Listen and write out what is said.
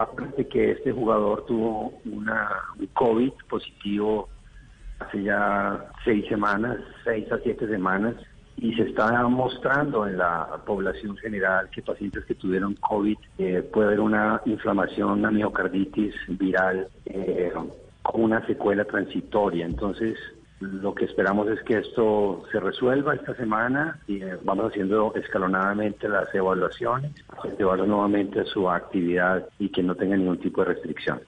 Aparte que este jugador tuvo una, un COVID positivo hace ya seis semanas, seis a siete semanas, y se está mostrando en la población general que pacientes que tuvieron COVID eh, puede haber una inflamación, una miocarditis viral eh, con una secuela transitoria. Entonces, lo que esperamos es que esto se resuelva esta semana y eh, vamos haciendo escalonadamente las evaluaciones, llevarlo nuevamente su actividad y que no tenga ningún tipo de restricción.